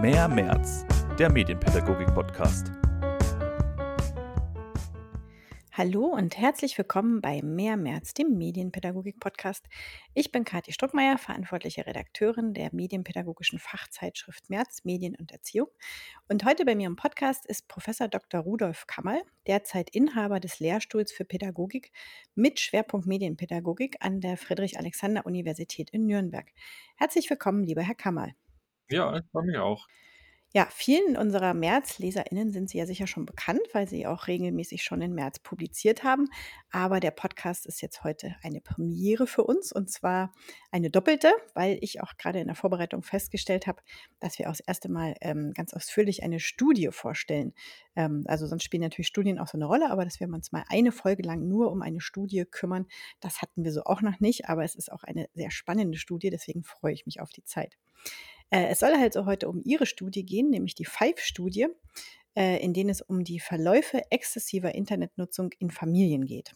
Mehr März, der Medienpädagogik-Podcast. Hallo und herzlich willkommen bei Mehr März, dem Medienpädagogik-Podcast. Ich bin Kathi Struckmeier, verantwortliche Redakteurin der medienpädagogischen Fachzeitschrift März Medien und Erziehung. Und heute bei mir im Podcast ist Professor Dr. Rudolf Kammerl, derzeit Inhaber des Lehrstuhls für Pädagogik mit Schwerpunkt Medienpädagogik an der Friedrich-Alexander-Universität in Nürnberg. Herzlich willkommen, lieber Herr Kammerl. Ja, freue mich auch. Ja, vielen unserer März-LeserInnen sind Sie ja sicher schon bekannt, weil Sie auch regelmäßig schon in März publiziert haben. Aber der Podcast ist jetzt heute eine Premiere für uns und zwar eine doppelte, weil ich auch gerade in der Vorbereitung festgestellt habe, dass wir auch das erste Mal ähm, ganz ausführlich eine Studie vorstellen. Ähm, also sonst spielen natürlich Studien auch so eine Rolle, aber dass wir uns mal eine Folge lang nur um eine Studie kümmern, das hatten wir so auch noch nicht. Aber es ist auch eine sehr spannende Studie, deswegen freue ich mich auf die Zeit. Äh, es soll also heute um Ihre Studie gehen, nämlich die FIVE-Studie, äh, in denen es um die Verläufe exzessiver Internetnutzung in Familien geht.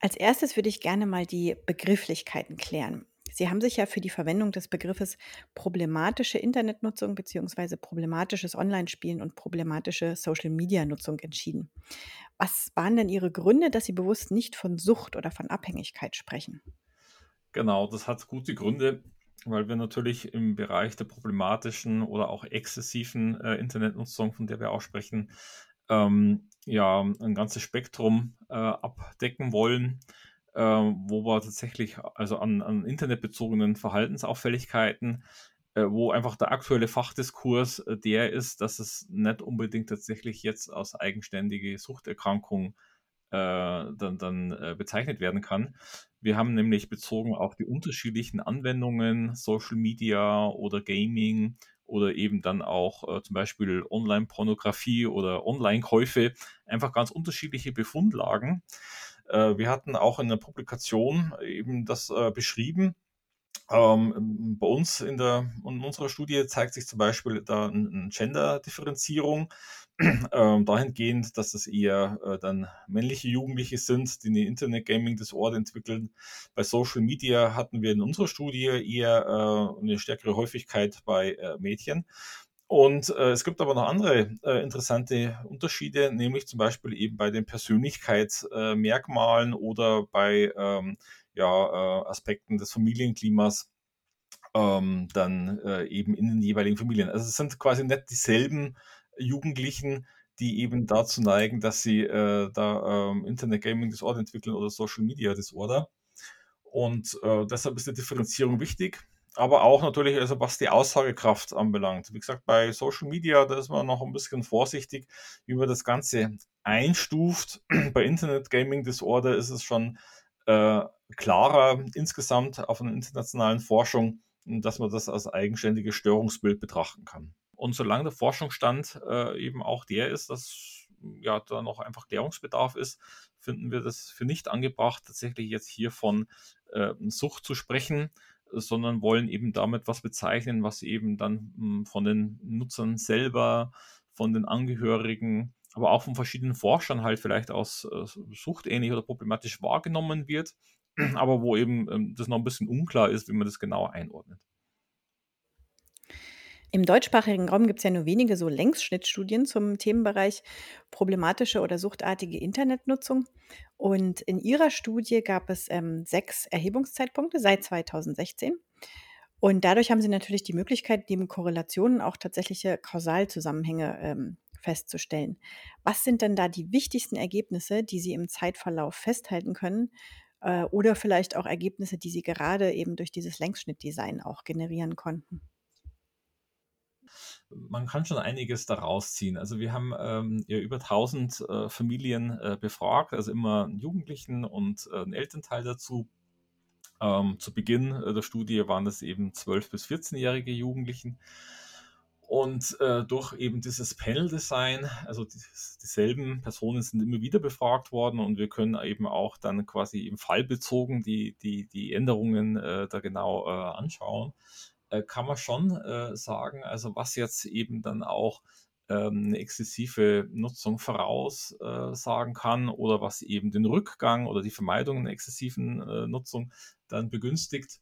Als erstes würde ich gerne mal die Begrifflichkeiten klären. Sie haben sich ja für die Verwendung des Begriffes problematische Internetnutzung bzw. problematisches Online-Spielen und problematische Social-Media-Nutzung entschieden. Was waren denn Ihre Gründe, dass Sie bewusst nicht von Sucht oder von Abhängigkeit sprechen? Genau, das hat gute Gründe weil wir natürlich im Bereich der problematischen oder auch exzessiven äh, Internetnutzung, von der wir auch sprechen, ähm, ja, ein ganzes Spektrum äh, abdecken wollen, äh, wo wir tatsächlich also an, an internetbezogenen Verhaltensauffälligkeiten, äh, wo einfach der aktuelle Fachdiskurs äh, der ist, dass es nicht unbedingt tatsächlich jetzt als eigenständige Suchterkrankung dann, dann bezeichnet werden kann, wir haben nämlich bezogen auf die unterschiedlichen Anwendungen, Social Media oder Gaming oder eben dann auch äh, zum Beispiel Online-Pornografie oder Online-Käufe, einfach ganz unterschiedliche Befundlagen. Äh, wir hatten auch in der Publikation eben das äh, beschrieben. Ähm, bei uns in, der, in unserer Studie zeigt sich zum Beispiel da eine Gender-Differenzierung ähm, dahingehend, dass es eher äh, dann männliche Jugendliche sind, die eine Internet-Gaming-Disorder entwickeln. Bei Social Media hatten wir in unserer Studie eher äh, eine stärkere Häufigkeit bei äh, Mädchen. Und äh, es gibt aber noch andere äh, interessante Unterschiede, nämlich zum Beispiel eben bei den Persönlichkeitsmerkmalen oder bei ähm, ja, äh, Aspekten des Familienklimas ähm, dann eben in den jeweiligen Familien. Also es sind quasi nicht dieselben Jugendlichen, die eben dazu neigen, dass sie äh, da ähm, Internet Gaming Disorder entwickeln oder Social Media Disorder. Und äh, deshalb ist die Differenzierung wichtig. Aber auch natürlich, also was die Aussagekraft anbelangt. Wie gesagt, bei Social Media, da ist man noch ein bisschen vorsichtig, wie man das Ganze einstuft. bei Internet Gaming Disorder ist es schon äh, klarer insgesamt auf einer internationalen Forschung, dass man das als eigenständiges Störungsbild betrachten kann. Und solange der Forschungsstand äh, eben auch der ist, dass ja da noch einfach Klärungsbedarf ist, finden wir das für nicht angebracht, tatsächlich jetzt hier von äh, Sucht zu sprechen, sondern wollen eben damit was bezeichnen, was eben dann mh, hm, von den Nutzern selber, von den Angehörigen, aber auch von verschiedenen Forschern halt vielleicht aus äh, suchtähnlich oder problematisch wahrgenommen wird, aber wo eben ähm, das noch ein bisschen unklar ist, wie man das genau einordnet. Im deutschsprachigen Raum gibt es ja nur wenige so Längsschnittstudien zum Themenbereich problematische oder suchtartige Internetnutzung. Und in Ihrer Studie gab es ähm, sechs Erhebungszeitpunkte seit 2016. Und dadurch haben Sie natürlich die Möglichkeit, neben Korrelationen auch tatsächliche Kausalzusammenhänge ähm, festzustellen. Was sind denn da die wichtigsten Ergebnisse, die Sie im Zeitverlauf festhalten können? Äh, oder vielleicht auch Ergebnisse, die Sie gerade eben durch dieses Längsschnittdesign auch generieren konnten? Man kann schon einiges daraus ziehen. Also wir haben ähm, ja über 1000 äh, Familien äh, befragt, also immer einen Jugendlichen und äh, einen Elternteil dazu. Ähm, zu Beginn äh, der Studie waren das eben 12- bis 14-jährige Jugendlichen. Und äh, durch eben dieses Panel-Design, also die, dieselben Personen sind immer wieder befragt worden und wir können eben auch dann quasi im Fall bezogen die, die, die Änderungen äh, da genau äh, anschauen. Äh, kann man schon äh, sagen, also was jetzt eben dann auch ähm, eine exzessive Nutzung voraussagen äh, kann oder was eben den Rückgang oder die Vermeidung einer exzessiven Nutzung dann begünstigt.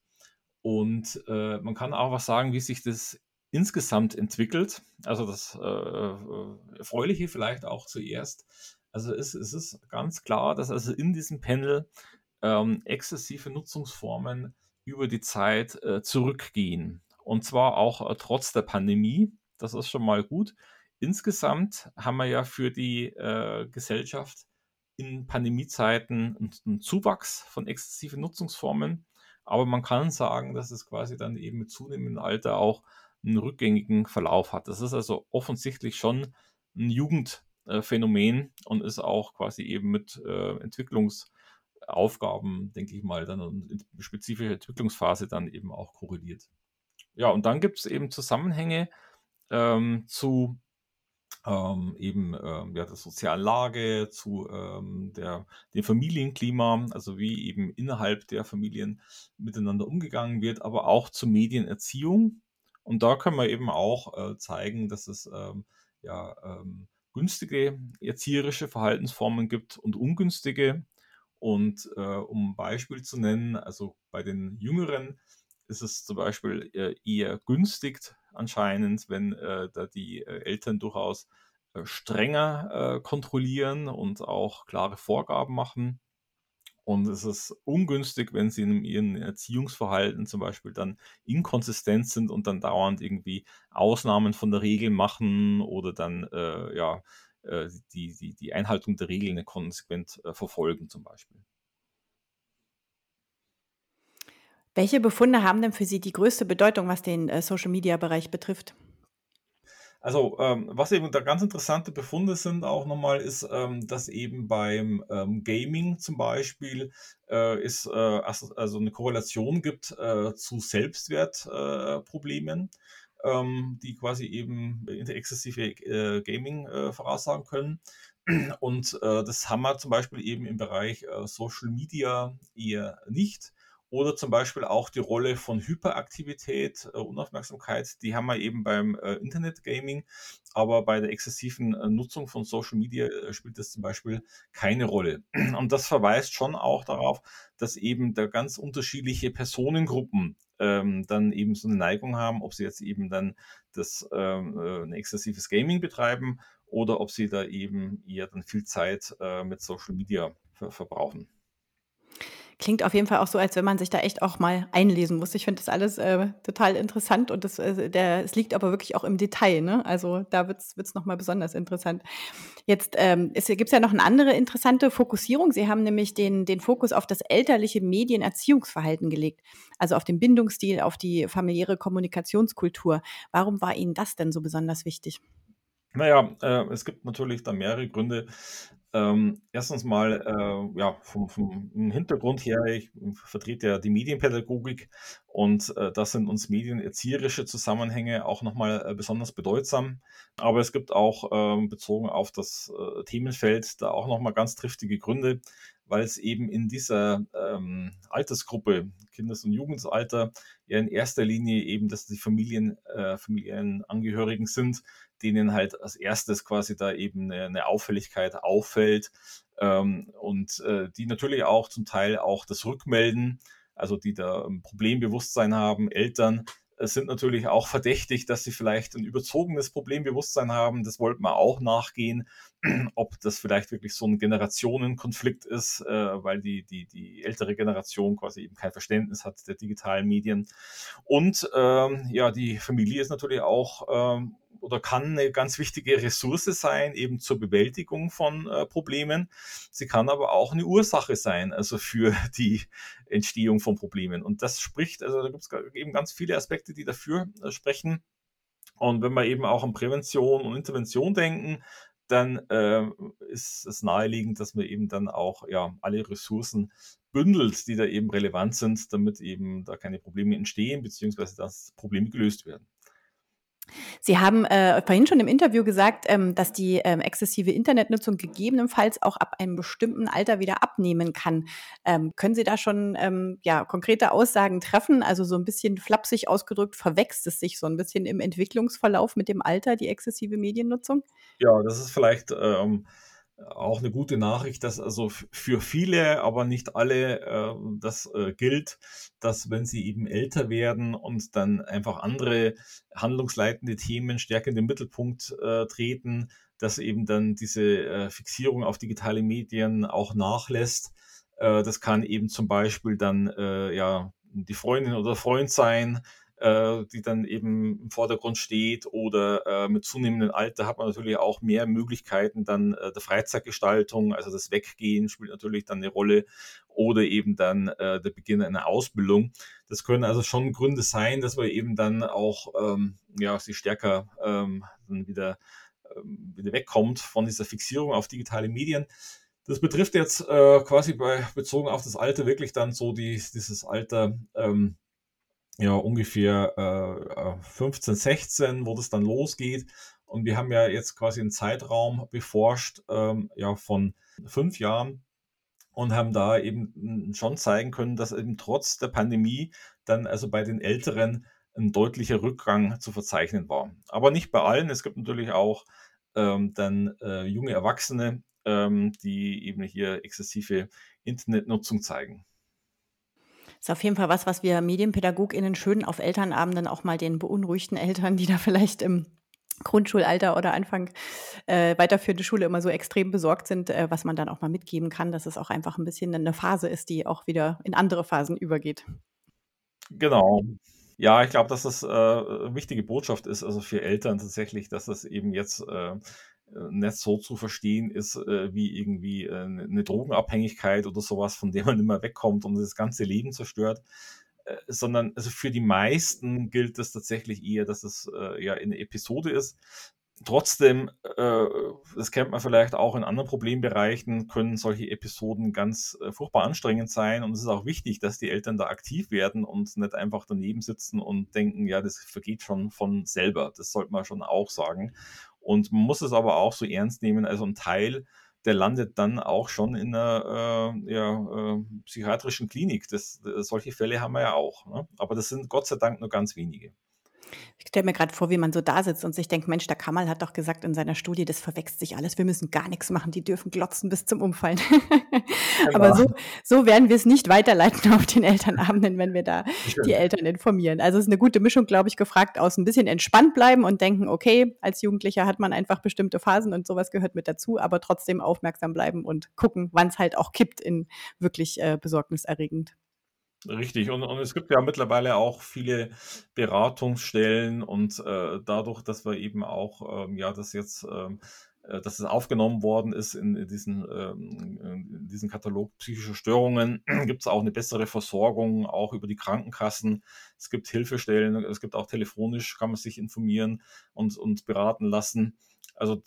Und man kann auch was sagen, wie sich das insgesamt entwickelt. Also das äh, Erfreuliche vielleicht auch zuerst. Also es, es ist ganz klar, dass also in diesem Panel ähm, exzessive Nutzungsformen über die Zeit äh, zurückgehen. Und zwar auch äh, trotz der Pandemie. Das ist schon mal gut. Insgesamt haben wir ja für die äh, Gesellschaft in Pandemiezeiten einen, einen Zuwachs von exzessiven Nutzungsformen. Aber man kann sagen, dass es quasi dann eben mit zunehmendem Alter auch einen rückgängigen Verlauf hat. Das ist also offensichtlich schon ein Jugendphänomen und ist auch quasi eben mit äh, Entwicklungsaufgaben, denke ich mal, dann und spezifische Entwicklungsphase dann eben auch korreliert. Ja, und dann gibt es eben Zusammenhänge ähm, zu ähm, eben ähm, ja, der sozialen Lage, zu ähm, der, dem Familienklima, also wie eben innerhalb der Familien miteinander umgegangen wird, aber auch zur Medienerziehung. Und da können wir eben auch äh, zeigen, dass es ähm, ja, ähm, günstige erzieherische Verhaltensformen gibt und ungünstige. Und äh, um ein Beispiel zu nennen, also bei den Jüngeren ist es zum Beispiel äh, eher günstig anscheinend, wenn äh, da die äh, Eltern durchaus äh, strenger kontrollieren und auch klare Vorgaben machen. Und es ist ungünstig, wenn sie in ihrem Erziehungsverhalten zum Beispiel dann inkonsistent sind und dann dauernd irgendwie Ausnahmen von der Regel machen oder dann äh, ja, die, die, die Einhaltung der Regeln konsequent äh, verfolgen zum Beispiel. Welche Befunde haben denn für Sie die größte Bedeutung, was den äh, Social-Media-Bereich betrifft? Also, ähm, was eben da ganz interessante Befunde sind auch nochmal, ist, ähm, dass eben beim ähm, Gaming zum Beispiel äh, ist, äh, also eine Korrelation gibt äh, zu Selbstwertproblemen, äh, ähm, die quasi eben exzessive äh, Gaming äh, voraussagen können. Und das haben wir zum Beispiel eben im Bereich Social Media eher nicht. Oder zum Beispiel auch die Rolle von Hyperaktivität, äh, Unaufmerksamkeit, die haben wir eben beim äh, Internet-Gaming, aber bei der exzessiven äh, Nutzung von Social Media äh, spielt das zum Beispiel keine Rolle. Und das verweist schon auch darauf, dass eben da ganz unterschiedliche Personengruppen ähm, dann eben so eine Neigung haben, ob sie jetzt eben dann das ähm, äh, ein exzessives Gaming betreiben oder ob sie da eben eher dann viel Zeit äh, mit Social Media ver verbrauchen klingt auf jeden Fall auch so, als wenn man sich da echt auch mal einlesen muss. Ich finde das alles äh, total interessant und das, äh, es liegt aber wirklich auch im Detail. Ne? Also da wird es nochmal besonders interessant. Jetzt ähm, gibt es ja noch eine andere interessante Fokussierung. Sie haben nämlich den, den Fokus auf das elterliche Medienerziehungsverhalten gelegt, also auf den Bindungsstil, auf die familiäre Kommunikationskultur. Warum war Ihnen das denn so besonders wichtig? Naja, äh, es gibt natürlich da mehrere Gründe. Ähm, erstens mal, äh, ja, vom, vom Hintergrund her, ich vertrete ja die Medienpädagogik und äh, das sind uns medienerzieherische Zusammenhänge auch nochmal äh, besonders bedeutsam. Aber es gibt auch ähm, bezogen auf das äh, Themenfeld da auch nochmal ganz triftige Gründe, weil es eben in dieser ähm, Altersgruppe, Kindes- und Jugendalter, ja in erster Linie eben, dass die Familien, äh, Familienangehörigen sind, denen halt als erstes quasi da eben eine, eine Auffälligkeit auffällt ähm, und äh, die natürlich auch zum Teil auch das Rückmelden, also die da ein Problembewusstsein haben, Eltern, sind natürlich auch verdächtig, dass sie vielleicht ein überzogenes Problembewusstsein haben. Das wollten wir auch nachgehen, ob das vielleicht wirklich so ein Generationenkonflikt ist, äh, weil die, die, die ältere Generation quasi eben kein Verständnis hat der digitalen Medien. Und ähm, ja, die Familie ist natürlich auch ähm, oder kann eine ganz wichtige Ressource sein, eben zur Bewältigung von äh, Problemen. Sie kann aber auch eine Ursache sein, also für die Entstehung von Problemen. Und das spricht, also da gibt es eben ganz viele Aspekte, die dafür äh, sprechen. Und wenn wir eben auch an Prävention und Intervention denken, dann äh, ist es naheliegend, dass man eben dann auch ja, alle Ressourcen bündelt, die da eben relevant sind, damit eben da keine Probleme entstehen, beziehungsweise dass Probleme gelöst werden. Sie haben äh, vorhin schon im Interview gesagt, ähm, dass die ähm, exzessive Internetnutzung gegebenenfalls auch ab einem bestimmten Alter wieder abnehmen kann. Ähm, können Sie da schon ähm, ja, konkrete Aussagen treffen? Also so ein bisschen flapsig ausgedrückt, verwächst es sich so ein bisschen im Entwicklungsverlauf mit dem Alter, die exzessive Mediennutzung? Ja, das ist vielleicht ähm, auch eine gute Nachricht, dass also für viele, aber nicht alle äh, das äh, gilt, dass wenn sie eben älter werden und dann einfach andere handlungsleitende Themen stärker in den Mittelpunkt äh, treten, dass eben dann diese äh, Fixierung auf digitale Medien auch nachlässt. Äh, das kann eben zum Beispiel dann äh, ja die Freundin oder Freund sein, äh, die dann eben im Vordergrund steht oder äh, mit zunehmendem Alter hat man natürlich auch mehr Möglichkeiten dann äh, der Freizeitgestaltung, also das Weggehen spielt natürlich dann eine Rolle oder eben dann äh, der Beginn einer Ausbildung. Das können also schon Gründe sein, dass man eben dann auch ähm, ja, sie stärker ähm, dann wieder, ähm, wieder wegkommt von dieser Fixierung auf digitale Medien. Das betrifft jetzt äh, quasi bei, bezogen auf das Alter wirklich dann so die, dieses Alter ähm, ja ungefähr äh, 15, 16, wo das dann losgeht. Und wir haben ja jetzt quasi einen Zeitraum beforscht, ähm, ja, von fünf Jahren und haben da eben schon zeigen können, dass eben trotz der Pandemie dann also bei den Älteren ein deutlicher Rückgang zu verzeichnen war. Aber nicht bei allen. Es gibt natürlich auch ähm, dann äh, junge Erwachsene, ähm, die eben hier exzessive Internetnutzung zeigen. Ist auf jeden Fall was, was wir MedienpädagogInnen schön auf Elternabenden auch mal den beunruhigten Eltern, die da vielleicht im Grundschulalter oder Anfang äh, weiterführende Schule immer so extrem besorgt sind, äh, was man dann auch mal mitgeben kann, dass es auch einfach ein bisschen eine Phase ist, die auch wieder in andere Phasen übergeht. Genau. Ja, ich glaube, dass das äh, eine wichtige Botschaft ist, also für Eltern tatsächlich, dass das eben jetzt äh, äh, nicht so zu verstehen ist äh, wie irgendwie äh, eine Drogenabhängigkeit oder sowas, von der man immer wegkommt und das ganze Leben zerstört, äh, sondern also für die meisten gilt es tatsächlich eher, dass es äh, ja eine Episode ist. Trotzdem, äh, das kennt man vielleicht auch in anderen Problembereichen, können solche Episoden ganz furchtbar anstrengend sein und es ist auch wichtig, dass die Eltern da aktiv werden und nicht einfach daneben sitzen und denken, ja, das vergeht schon von selber. Das sollte man schon auch sagen. Und man muss es aber auch so ernst nehmen, also ein Teil, der landet dann auch schon in einer äh, ja, äh, psychiatrischen Klinik. Das, solche Fälle haben wir ja auch. Ne? Aber das sind Gott sei Dank nur ganz wenige. Ich stelle mir gerade vor, wie man so da sitzt und sich denkt, Mensch, der Kamal hat doch gesagt in seiner Studie, das verwechselt sich alles, wir müssen gar nichts machen, die dürfen glotzen bis zum Umfallen. Genau. Aber so, so werden wir es nicht weiterleiten auf den Elternabenden, wenn wir da Schön. die Eltern informieren. Also es ist eine gute Mischung, glaube ich, gefragt aus ein bisschen entspannt bleiben und denken, okay, als Jugendlicher hat man einfach bestimmte Phasen und sowas gehört mit dazu, aber trotzdem aufmerksam bleiben und gucken, wann es halt auch kippt in wirklich äh, besorgniserregend. Richtig, und, und es gibt ja mittlerweile auch viele Beratungsstellen und äh, dadurch, dass wir eben auch, ähm, ja, das jetzt, ähm, äh, dass es aufgenommen worden ist in, in diesen, ähm, in diesen Katalog psychischer Störungen, gibt es auch eine bessere Versorgung, auch über die Krankenkassen. Es gibt Hilfestellen, es gibt auch telefonisch, kann man sich informieren und, und beraten lassen. Also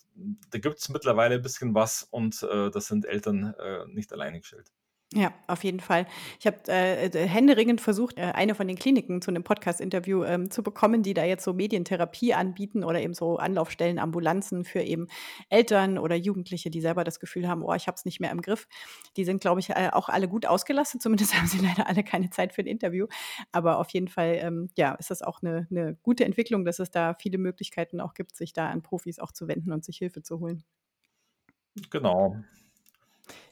da gibt es mittlerweile ein bisschen was und äh, das sind Eltern äh, nicht alleine gestellt. Ja, auf jeden Fall. Ich habe äh, äh, händeringend versucht, äh, eine von den Kliniken zu einem Podcast-Interview ähm, zu bekommen, die da jetzt so Medientherapie anbieten oder eben so Anlaufstellen, Ambulanzen für eben Eltern oder Jugendliche, die selber das Gefühl haben, oh, ich habe es nicht mehr im Griff. Die sind, glaube ich, äh, auch alle gut ausgelastet. Zumindest haben sie leider alle keine Zeit für ein Interview. Aber auf jeden Fall, ähm, ja, ist das auch eine, eine gute Entwicklung, dass es da viele Möglichkeiten auch gibt, sich da an Profis auch zu wenden und sich Hilfe zu holen. Genau.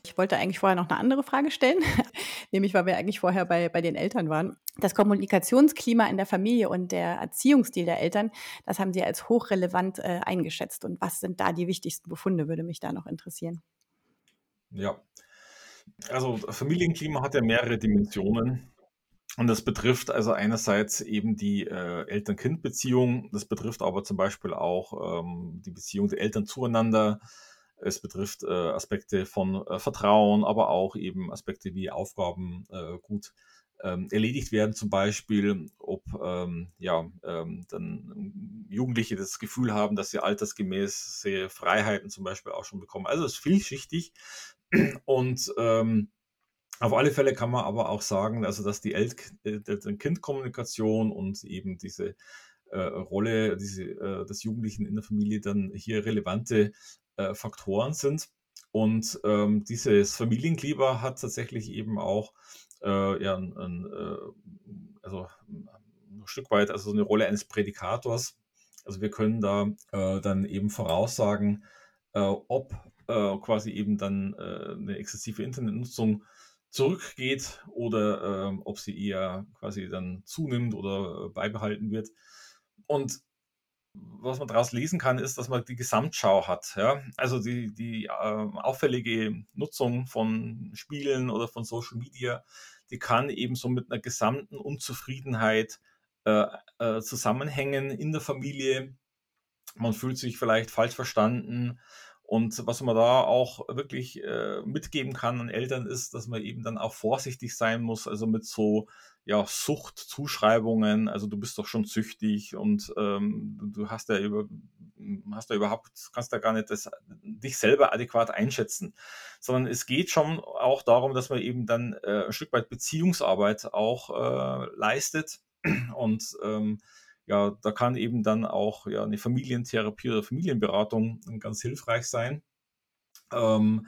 Ich wollte eigentlich vorher noch eine andere Frage stellen, nämlich weil wir eigentlich vorher bei, bei den Eltern waren. Das Kommunikationsklima in der Familie und der Erziehungsstil der Eltern, das haben Sie als hochrelevant äh, eingeschätzt. Und was sind da die wichtigsten Befunde, würde mich da noch interessieren. Ja, also Familienklima hat ja mehrere Dimensionen. Und das betrifft also einerseits eben die äh, Eltern-Kind-Beziehung, das betrifft aber zum Beispiel auch ähm, die Beziehung der Eltern zueinander, es betrifft äh, Aspekte von äh, Vertrauen, aber auch eben Aspekte wie Aufgaben äh, gut ähm, erledigt werden, zum Beispiel, ob ähm, ja, ähm, dann Jugendliche das Gefühl haben, dass sie altersgemäße Freiheiten zum Beispiel auch schon bekommen. Also es ist vielschichtig und ähm, auf alle Fälle kann man aber auch sagen, also dass die Eltern-Kind-Kommunikation und eben diese äh, Rolle diese, äh, des Jugendlichen in der Familie dann hier relevante äh, Faktoren sind. Und ähm, dieses Familienklima hat tatsächlich eben auch äh, ja, ein, ein, äh, also ein Stück weit also eine Rolle eines Prädikators. Also wir können da äh, dann eben voraussagen, äh, ob quasi eben dann eine exzessive Internetnutzung zurückgeht oder äh, ob sie eher quasi dann zunimmt oder beibehalten wird. Und was man daraus lesen kann, ist, dass man die Gesamtschau hat. Ja? Also die, die äh, auffällige Nutzung von Spielen oder von Social Media, die kann eben so mit einer gesamten Unzufriedenheit äh, äh, zusammenhängen in der Familie. Man fühlt sich vielleicht falsch verstanden. Und was man da auch wirklich äh, mitgeben kann an Eltern ist, dass man eben dann auch vorsichtig sein muss, also mit so ja, Suchtzuschreibungen, also du bist doch schon süchtig und ähm, du hast ja über, hast ja überhaupt, kannst da gar nicht das, dich selber adäquat einschätzen, sondern es geht schon auch darum, dass man eben dann äh, ein Stück weit Beziehungsarbeit auch äh, leistet. Und ähm, ja, da kann eben dann auch ja, eine Familientherapie oder Familienberatung ganz hilfreich sein. Ähm,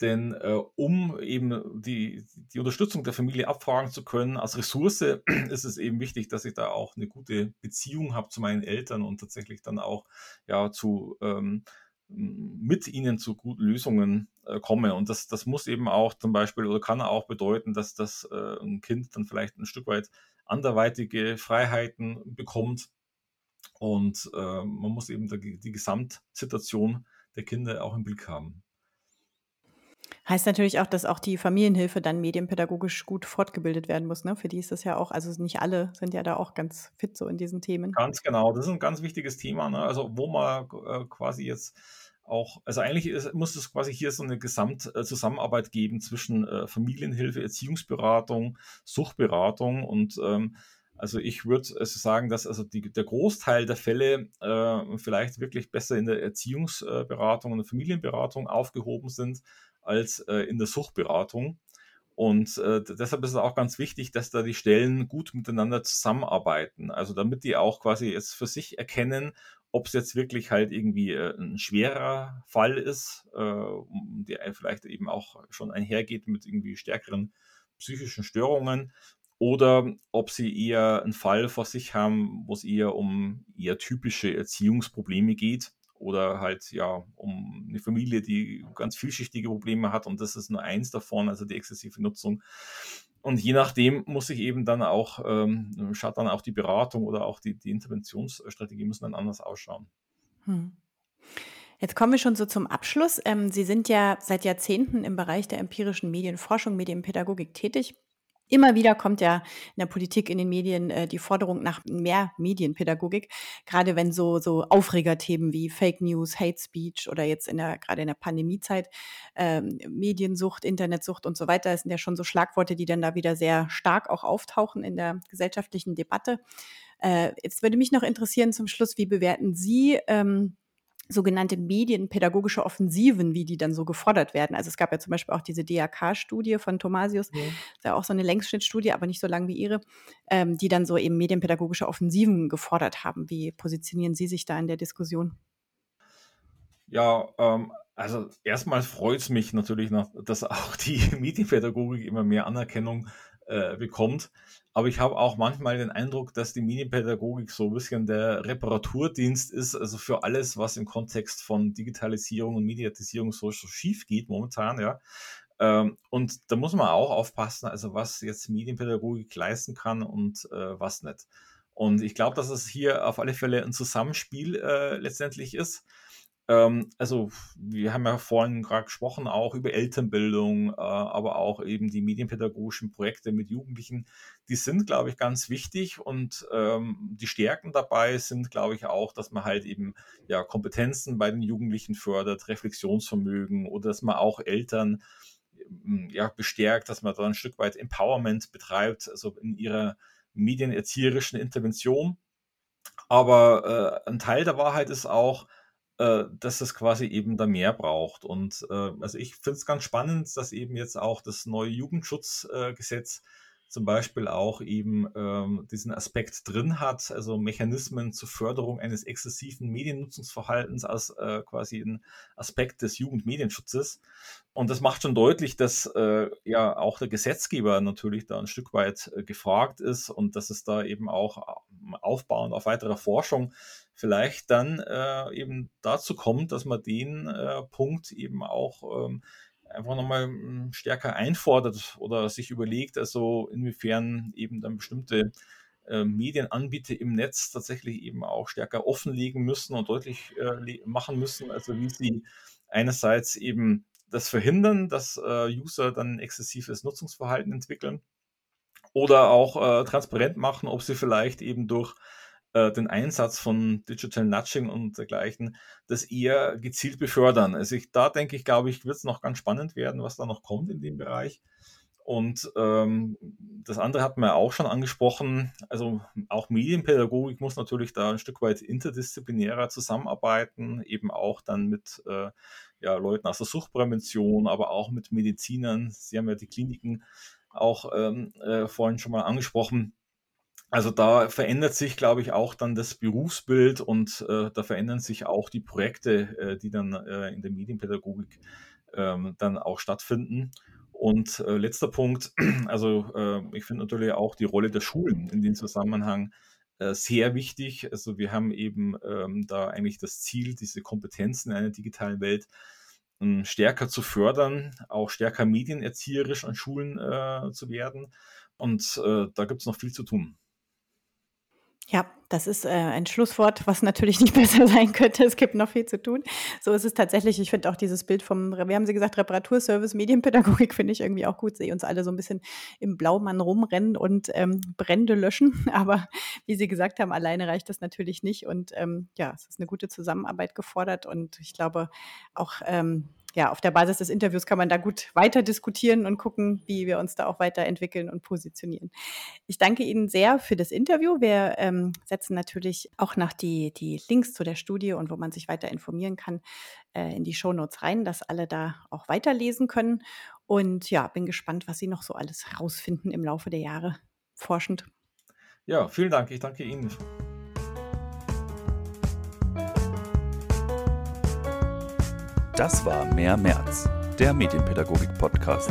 denn äh, um eben die, die Unterstützung der Familie abfragen zu können, als Ressource ist es eben wichtig, dass ich da auch eine gute Beziehung habe zu meinen Eltern und tatsächlich dann auch ja zu ähm, mit ihnen zu guten Lösungen äh, komme. Und das, das muss eben auch zum Beispiel oder kann auch bedeuten, dass das äh, ein Kind dann vielleicht ein Stück weit anderweitige Freiheiten bekommt. Und äh, man muss eben die, die Gesamtsituation der Kinder auch im Blick haben. Heißt natürlich auch, dass auch die Familienhilfe dann medienpädagogisch gut fortgebildet werden muss. Ne? Für die ist das ja auch, also nicht alle sind ja da auch ganz fit so in diesen Themen. Ganz genau, das ist ein ganz wichtiges Thema. Ne? Also wo man äh, quasi jetzt auch, also eigentlich ist, muss es quasi hier so eine Gesamtzusammenarbeit äh, geben zwischen äh, Familienhilfe, Erziehungsberatung, Suchtberatung und ähm, also ich würde also sagen, dass also die, der Großteil der Fälle äh, vielleicht wirklich besser in der Erziehungsberatung und der Familienberatung aufgehoben sind als äh, in der Suchtberatung. Und äh, deshalb ist es auch ganz wichtig, dass da die Stellen gut miteinander zusammenarbeiten. Also damit die auch quasi jetzt für sich erkennen, ob es jetzt wirklich halt irgendwie äh, ein schwerer Fall ist, äh, der vielleicht eben auch schon einhergeht mit irgendwie stärkeren psychischen Störungen oder ob sie eher einen Fall vor sich haben, wo es eher um eher typische Erziehungsprobleme geht oder halt ja um eine Familie, die ganz vielschichtige Probleme hat und das ist nur eins davon, also die exzessive Nutzung. Und je nachdem muss sich eben dann auch, ähm, schaut dann auch die Beratung oder auch die, die Interventionsstrategie müssen dann anders ausschauen. Hm. Jetzt kommen wir schon so zum Abschluss. Ähm, Sie sind ja seit Jahrzehnten im Bereich der empirischen Medienforschung, Medienpädagogik tätig. Immer wieder kommt ja in der Politik, in den Medien äh, die Forderung nach mehr Medienpädagogik, gerade wenn so, so Aufregerthemen wie Fake News, Hate Speech oder jetzt in der, gerade in der Pandemiezeit, ähm, Mediensucht, Internetsucht und so weiter, das sind ja schon so Schlagworte, die dann da wieder sehr stark auch auftauchen in der gesellschaftlichen Debatte. Äh, jetzt würde mich noch interessieren zum Schluss, wie bewerten Sie ähm, sogenannte medienpädagogische Offensiven, wie die dann so gefordert werden. Also es gab ja zum Beispiel auch diese DAK-Studie von Thomasius, ja. ist ja auch so eine Längsschnittstudie, aber nicht so lang wie ihre, ähm, die dann so eben medienpädagogische Offensiven gefordert haben. Wie positionieren Sie sich da in der Diskussion? Ja, ähm, also erstmal freut es mich natürlich, noch, dass auch die Medienpädagogik immer mehr Anerkennung äh, bekommt. Aber ich habe auch manchmal den Eindruck, dass die Medienpädagogik so ein bisschen der Reparaturdienst ist, also für alles, was im Kontext von Digitalisierung und Mediatisierung so, so schief geht momentan, ja. Ähm, und da muss man auch aufpassen, also was jetzt Medienpädagogik leisten kann und äh, was nicht. Und ich glaube, dass es hier auf alle Fälle ein Zusammenspiel äh, letztendlich ist. Ähm, also wir haben ja vorhin gerade gesprochen auch über Elternbildung, äh, aber auch eben die medienpädagogischen Projekte mit Jugendlichen. Die sind, glaube ich, ganz wichtig und ähm, die Stärken dabei sind, glaube ich, auch, dass man halt eben ja Kompetenzen bei den Jugendlichen fördert, Reflexionsvermögen oder dass man auch Eltern hm, ja, bestärkt, dass man da ein Stück weit Empowerment betreibt, also in ihrer medienerzieherischen Intervention. Aber äh, ein Teil der Wahrheit ist auch, äh, dass es quasi eben da mehr braucht. Und äh, also ich finde es ganz spannend, dass eben jetzt auch das neue Jugendschutzgesetz äh, zum Beispiel auch eben ähm, diesen Aspekt drin hat, also Mechanismen zur Förderung eines exzessiven Mediennutzungsverhaltens als äh, quasi ein Aspekt des Jugendmedienschutzes. Und das macht schon deutlich, dass äh, ja auch der Gesetzgeber natürlich da ein Stück weit äh, gefragt ist und dass es da eben auch aufbauend auf weiterer Forschung vielleicht dann äh, eben dazu kommt, dass man den äh, Punkt eben auch ähm, einfach nochmal hm, stärker einfordert oder sich überlegt, also inwiefern eben dann bestimmte äh, Medienanbieter im Netz tatsächlich eben auch stärker offenlegen müssen und deutlich äh, machen müssen, also wie sie einerseits eben das verhindern, dass äh, User dann exzessives Nutzungsverhalten entwickeln oder auch transparent machen, ob sie vielleicht eben durch äh, den Einsatz von Digital Nudging und dergleichen das eher gezielt befördern. Also ich, da denke ich, glaube ich, wird es noch ganz spannend werden, was da noch kommt in dem Bereich. Und ähm, das andere hat man ja auch schon angesprochen. Also auch Medienpädagogik muss natürlich da ein Stück weit interdisziplinärer zusammenarbeiten, eben auch dann mit äh, ja, Leuten aus der Suchtprävention, aber auch mit Medizinern. Sie haben ja die Kliniken auch ähm, äh, vorhin schon mal angesprochen. Also da verändert sich, glaube ich, auch dann das Berufsbild und äh, da verändern sich auch die Projekte, äh, die dann äh, in der Medienpädagogik ähm, dann auch stattfinden. Und äh, letzter Punkt, also äh, ich finde natürlich auch die Rolle der Schulen in dem Zusammenhang äh, sehr wichtig. Also wir haben eben ähm, da eigentlich das Ziel, diese Kompetenzen in einer digitalen Welt ähm, stärker zu fördern, auch stärker medienerzieherisch an Schulen äh, zu werden. Und äh, da gibt es noch viel zu tun. Ja, das ist äh, ein Schlusswort, was natürlich nicht besser sein könnte. Es gibt noch viel zu tun. So ist es tatsächlich. Ich finde auch dieses Bild vom, wie haben Sie gesagt, Reparaturservice, Medienpädagogik finde ich irgendwie auch gut. Sehe uns alle so ein bisschen im Blaumann rumrennen und ähm, Brände löschen. Aber wie Sie gesagt haben, alleine reicht das natürlich nicht. Und ähm, ja, es ist eine gute Zusammenarbeit gefordert. Und ich glaube auch, ähm, ja, auf der Basis des Interviews kann man da gut weiter diskutieren und gucken, wie wir uns da auch weiterentwickeln und positionieren. Ich danke Ihnen sehr für das Interview. Wir ähm, setzen natürlich auch nach die, die Links zu der Studie und wo man sich weiter informieren kann, äh, in die Shownotes rein, dass alle da auch weiterlesen können. Und ja, bin gespannt, was Sie noch so alles herausfinden im Laufe der Jahre forschend. Ja, vielen Dank. Ich danke Ihnen. Das war Mehr März, der Medienpädagogik-Podcast.